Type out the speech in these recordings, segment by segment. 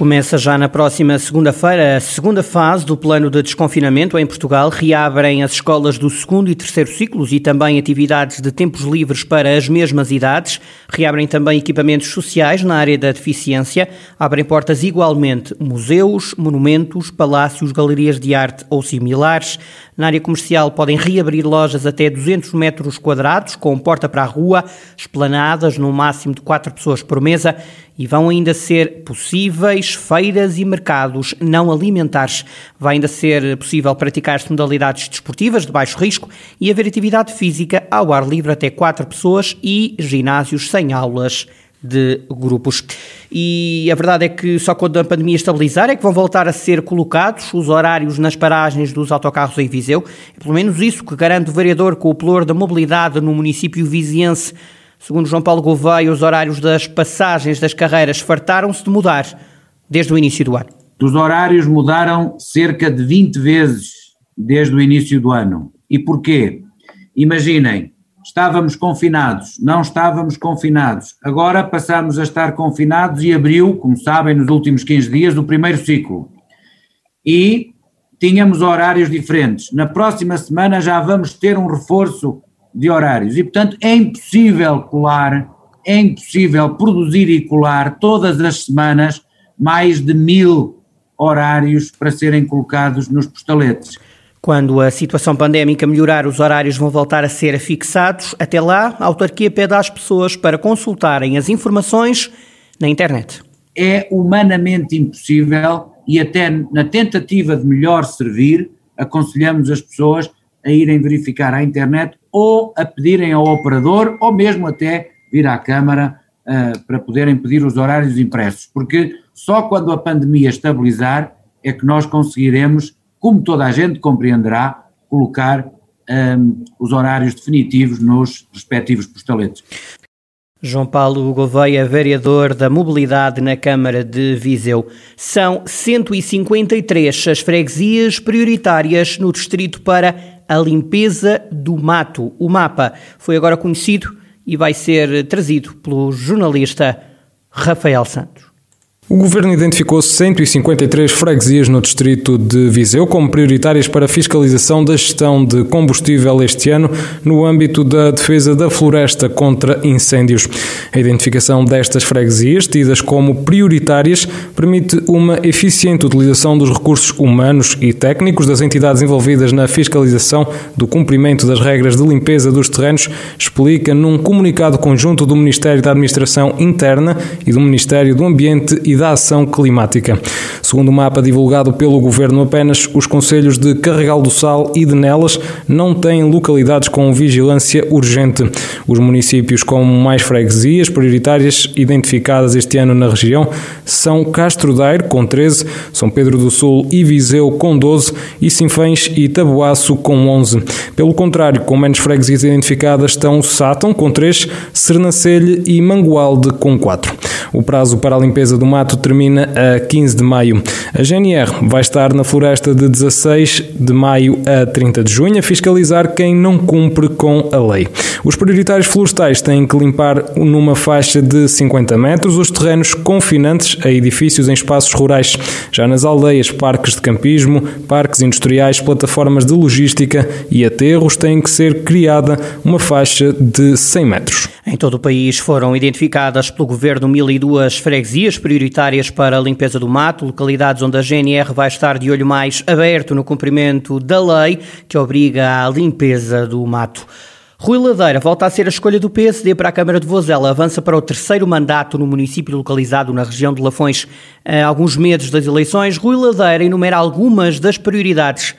Começa já na próxima segunda-feira a segunda fase do plano de desconfinamento em Portugal. Reabrem as escolas do segundo e terceiro ciclos e também atividades de tempos livres para as mesmas idades. Reabrem também equipamentos sociais na área da deficiência. Abrem portas igualmente museus, monumentos, palácios, galerias de arte ou similares. Na área comercial podem reabrir lojas até 200 metros quadrados, com porta para a rua, esplanadas no máximo de quatro pessoas por mesa e vão ainda ser possíveis feiras e mercados não alimentares. Vai ainda ser possível praticar-se modalidades desportivas de baixo risco e haver atividade física ao ar livre até quatro pessoas e ginásios sem aulas de grupos. E a verdade é que só quando a pandemia estabilizar é que vão voltar a ser colocados os horários nas paragens dos autocarros em Viseu. É pelo menos isso que garante o vereador com o pluro da mobilidade no município viziense. Segundo João Paulo Gouveia, os horários das passagens das carreiras fartaram-se de mudar desde o início do ano. Os horários mudaram cerca de 20 vezes desde o início do ano. E porquê? Imaginem, estávamos confinados, não estávamos confinados, agora passamos a estar confinados e abriu, como sabem, nos últimos 15 dias, o primeiro ciclo. E tínhamos horários diferentes. Na próxima semana já vamos ter um reforço de horários e, portanto, é impossível colar, é impossível produzir e colar todas as semanas mais de mil horários para serem colocados nos postaletes. Quando a situação pandémica melhorar, os horários vão voltar a ser fixados. Até lá, a autarquia pede às pessoas para consultarem as informações na internet. É humanamente impossível e até na tentativa de melhor servir, aconselhamos as pessoas a irem verificar à internet ou a pedirem ao operador ou mesmo até vir à Câmara uh, para poderem pedir os horários impressos, porque só quando a pandemia estabilizar é que nós conseguiremos como toda a gente compreenderá, colocar um, os horários definitivos nos respectivos postaletes. João Paulo Gouveia, vereador da Mobilidade na Câmara de Viseu. São 153 as freguesias prioritárias no distrito para a limpeza do mato. O mapa foi agora conhecido e vai ser trazido pelo jornalista Rafael Santos. O governo identificou 153 freguesias no distrito de Viseu como prioritárias para a fiscalização da gestão de combustível este ano no âmbito da defesa da floresta contra incêndios. A identificação destas freguesias, tidas como prioritárias, permite uma eficiente utilização dos recursos humanos e técnicos das entidades envolvidas na fiscalização do cumprimento das regras de limpeza dos terrenos, explica num comunicado conjunto do Ministério da Administração Interna e do Ministério do Ambiente e da ação climática. Segundo o mapa divulgado pelo Governo, apenas os conselhos de Carregal do Sal e de Nelas não têm localidades com vigilância urgente. Os municípios com mais freguesias prioritárias identificadas este ano na região são Castro Daire, com 13, São Pedro do Sul e Viseu, com 12, e Sinfães e Taboaço, com 11. Pelo contrário, com menos freguesias identificadas estão Sátão, com 3, Sernancelho e Mangualde, com 4. O prazo para a limpeza do mato termina a 15 de maio. A GNR vai estar na floresta de 16 de maio a 30 de junho a fiscalizar quem não cumpre com a lei. Os prioritários florestais têm que limpar numa faixa de 50 metros os terrenos confinantes a edifícios em espaços rurais. Já nas aldeias, parques de campismo, parques industriais, plataformas de logística e aterros têm que ser criada uma faixa de 100 metros. Em todo o país foram identificadas pelo Governo 1.002 freguesias prioritárias para a limpeza do mato, localidades onde a GNR vai estar de olho mais aberto no cumprimento da lei que obriga à limpeza do mato. Rui Ladeira volta a ser a escolha do PSD para a Câmara de Vozela. Avança para o terceiro mandato no município localizado na região de Lafões. Há alguns meses das eleições, Rui Ladeira enumera algumas das prioridades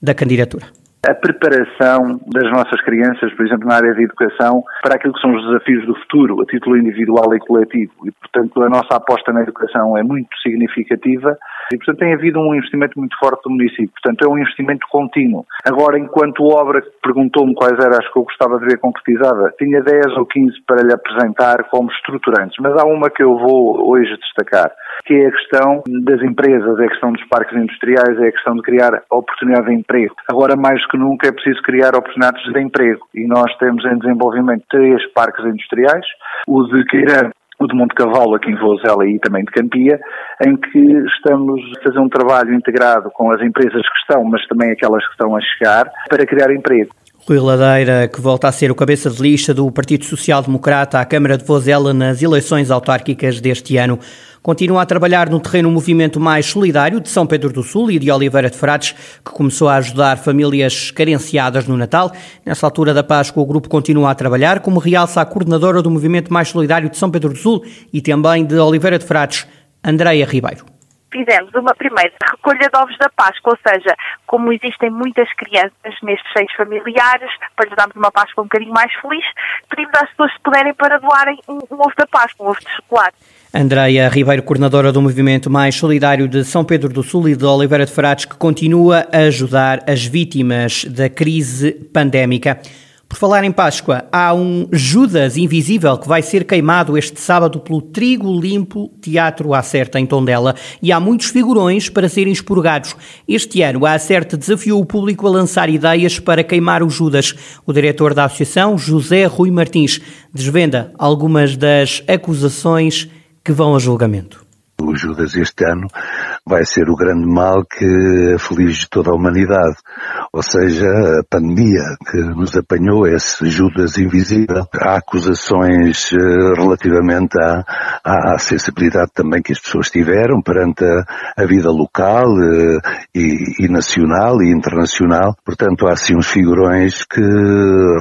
da candidatura a preparação das nossas crianças, por exemplo, na área de educação, para aquilo que são os desafios do futuro, a título individual e coletivo. E, portanto, a nossa aposta na educação é muito significativa E, portanto, tem havido um investimento muito forte do município. Portanto, é um investimento contínuo. Agora, enquanto obra, perguntou-me quais eram as que eu gostava de ver concretizada, tinha 10 ou 15 para lhe apresentar como estruturantes, mas há uma que eu vou hoje destacar, que é a questão das empresas, é a questão dos parques industriais, é a questão de criar oportunidade de emprego. Agora, mais que nunca, é preciso criar oportunidades de emprego e nós temos em desenvolvimento três parques industriais, o de Queirã, o de Monte Cavalo, aqui em Vozela e também de Campia, em que estamos a fazer um trabalho integrado com as empresas que estão, mas também aquelas que estão a chegar, para criar emprego. Rui Ladeira, que volta a ser o cabeça de lista do Partido Social Democrata à Câmara de Vozela nas eleições autárquicas deste ano. Continua a trabalhar no terreno um movimento mais solidário de São Pedro do Sul e de Oliveira de Frades, que começou a ajudar famílias carenciadas no Natal. Nessa altura da Páscoa, o grupo continua a trabalhar, como realça a coordenadora do movimento mais solidário de São Pedro do Sul e também de Oliveira de Frades, Andreia Ribeiro fizemos uma primeira recolha de ovos da Páscoa, ou seja, como existem muitas crianças nestes seis familiares, para lhes darmos uma Páscoa um bocadinho mais feliz, pedimos às pessoas se puderem para doarem um, um ovo da Páscoa, um ovo de chocolate. Andreia Ribeiro, coordenadora do movimento mais solidário de São Pedro do Sul e de Oliveira de Frades, que continua a ajudar as vítimas da crise pandémica. Falar em Páscoa, há um Judas invisível que vai ser queimado este sábado pelo Trigo Limpo Teatro Acerta em Tondela e há muitos figurões para serem expurgados. Este ano a Acerta desafiou o público a lançar ideias para queimar o Judas. O diretor da associação, José Rui Martins, desvenda algumas das acusações que vão a julgamento. O Judas este ano vai ser o grande mal que aflige toda a humanidade. Ou seja, a pandemia que nos apanhou, esse Judas invisível. Há acusações eh, relativamente à, à, sensibilidade também que as pessoas tiveram perante a, a vida local eh, e, e, nacional e internacional. Portanto, há sim uns figurões que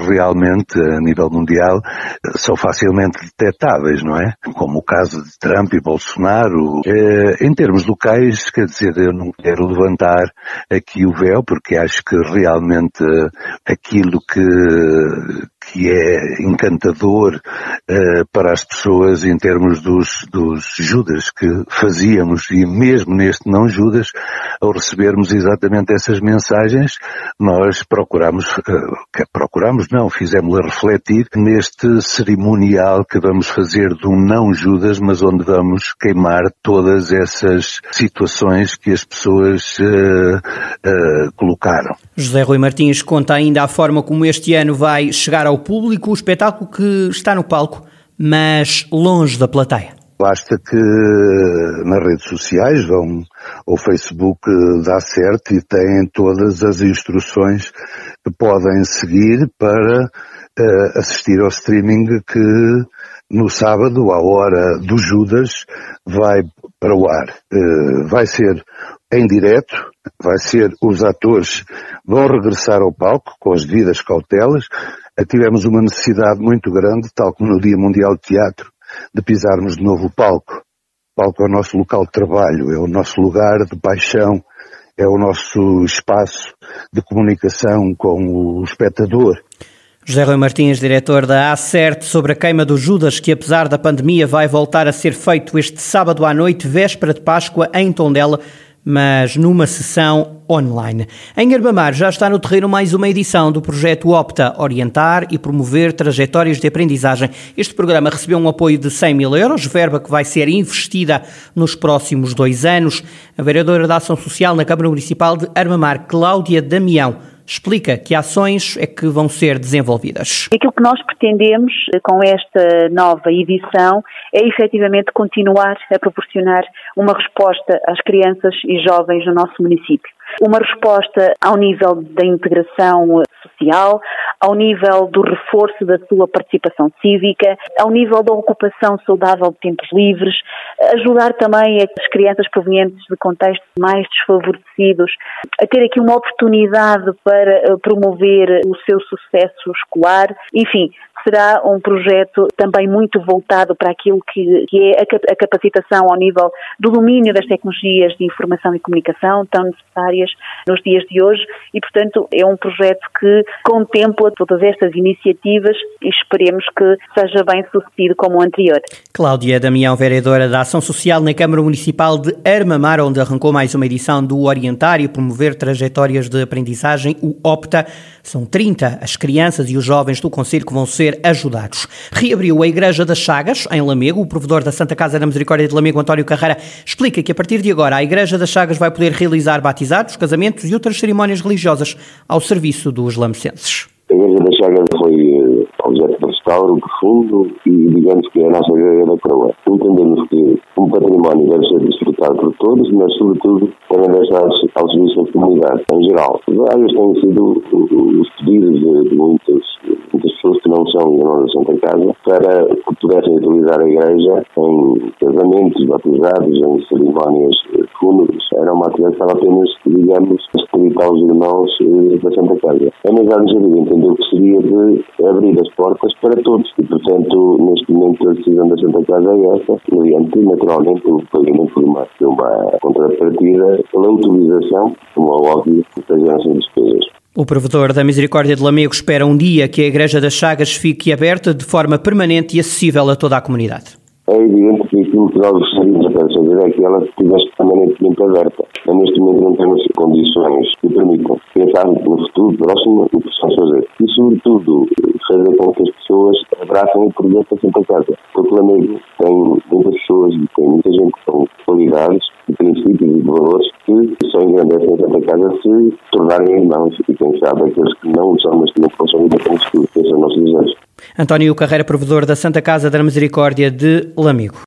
realmente, a nível mundial, são facilmente detectáveis, não é? Como o caso de Trump e Bolsonaro. Eh, em termos locais, quer dizer, eu não quero levantar aqui o véu, porque acho que realmente aquilo que, que é encantador uh, para as pessoas em termos dos, dos Judas que fazíamos e mesmo neste não Judas, ao recebermos exatamente essas mensagens, nós procuramos, uh, procuramos não, fizemos-la refletir neste cerimonial que vamos fazer um não Judas, mas onde vamos queimar todas essas situações que as pessoas uh, colocaram. José Rui Martins conta ainda a forma como este ano vai chegar ao público o espetáculo que está no palco, mas longe da plateia. Basta que nas redes sociais vão ao Facebook dá certo e têm todas as instruções que podem seguir para uh, assistir ao streaming que no sábado, à hora do Judas, vai para o ar. Uh, vai ser em direto, vai ser os atores vão regressar ao palco com as devidas cautelas. Eh, tivemos uma necessidade muito grande, tal como no Dia Mundial de Teatro, de pisarmos de novo o palco. O palco é o nosso local de trabalho, é o nosso lugar de paixão, é o nosso espaço de comunicação com o espectador. José Rui Martins, diretor da ACERT, sobre a queima do Judas, que apesar da pandemia vai voltar a ser feito este sábado à noite, véspera de Páscoa, em Tondela mas numa sessão online. Em Herbamar já está no terreno mais uma edição do projeto Opta, orientar e promover trajetórias de aprendizagem. Este programa recebeu um apoio de 100 mil euros, verba que vai ser investida nos próximos dois anos. A vereadora da Ação Social na Câmara Municipal de Armamar, Cláudia Damião, explica que ações é que vão ser desenvolvidas. Aquilo que nós pretendemos com esta nova edição é efetivamente continuar a proporcionar uma resposta às crianças e jovens no nosso município uma resposta ao nível da integração social, ao nível do reforço da sua participação cívica, ao nível da ocupação saudável de tempos livres, ajudar também as crianças provenientes de contextos mais desfavorecidos a ter aqui uma oportunidade para eh, promover o seu sucesso escolar, enfim, será um projeto também muito voltado para aquilo que, que é a, a capacitação ao nível do domínio das tecnologias de informação e comunicação tão necessárias nos dias de hoje e, portanto, é um projeto que contempla todas estas iniciativas e esperemos que seja bem sucedido como o anterior. Cláudia Damião, vereadora da Ação Social na Câmara Municipal de Armamar, onde arrancou mais uma edição do Orientar e Promover Trajetórias de Aprendizagem, o OPTA. São 30 as crianças e os jovens do Conselho que vão ser ajudados. Reabriu a Igreja das Chagas, em Lamego. O provedor da Santa Casa da Misericórdia de Lamego, António Carreira, explica que a partir de agora a Igreja das Chagas vai poder realizar batizados, casamentos e outras cerimónias religiosas ao serviço dos lamecenses. A Igreja das Chagas foi eh, objeto restauro profundo e digamos que é a nossa ideia da coroa. Entendemos que um património deve ser desfrutado por todos, mas sobretudo também deve estar ao serviço da comunidade em geral. Vários têm sido os pedidos de, de muitas, pessoas que não são irmãos da Santa Casa para que pudessem utilizar a igreja em casamentos, batizados, em cerimónias fúnebres. Era uma estava apenas, digamos, a acreditar os irmãos eh, da Santa Casa. A mensagem de Javid entendeu que seria de abrir as portas para todos e, portanto, neste momento a decisão da Santa Casa é esta, mediante, naturalmente, o pagamento de uma, de uma contrapartida pela utilização, como é óbvio, das nossas despesas. O provedor da Misericórdia de Lamego espera um dia que a Igreja das Chagas fique aberta de forma permanente e acessível a toda a comunidade. É evidente que aquilo que nós gostaríamos de fazer é que ela estivesse permanentemente aberta. Mas neste momento não temos condições que permitam pensar no futuro próximo o que possamos fazer. E, sobretudo, fazer com que as abracem o projeto da Santa Casa. Porque Lamego tem muitas pessoas e tem muita gente com qualidades e princípios e valores que só engrandecem a Santa Casa se tornarem irmãos. E quem sabe aqueles que não são, mas que não possam ainda conseguir. Esse é o nosso desejo. António Carreira, provedor da Santa Casa da Misericórdia de Lamigo.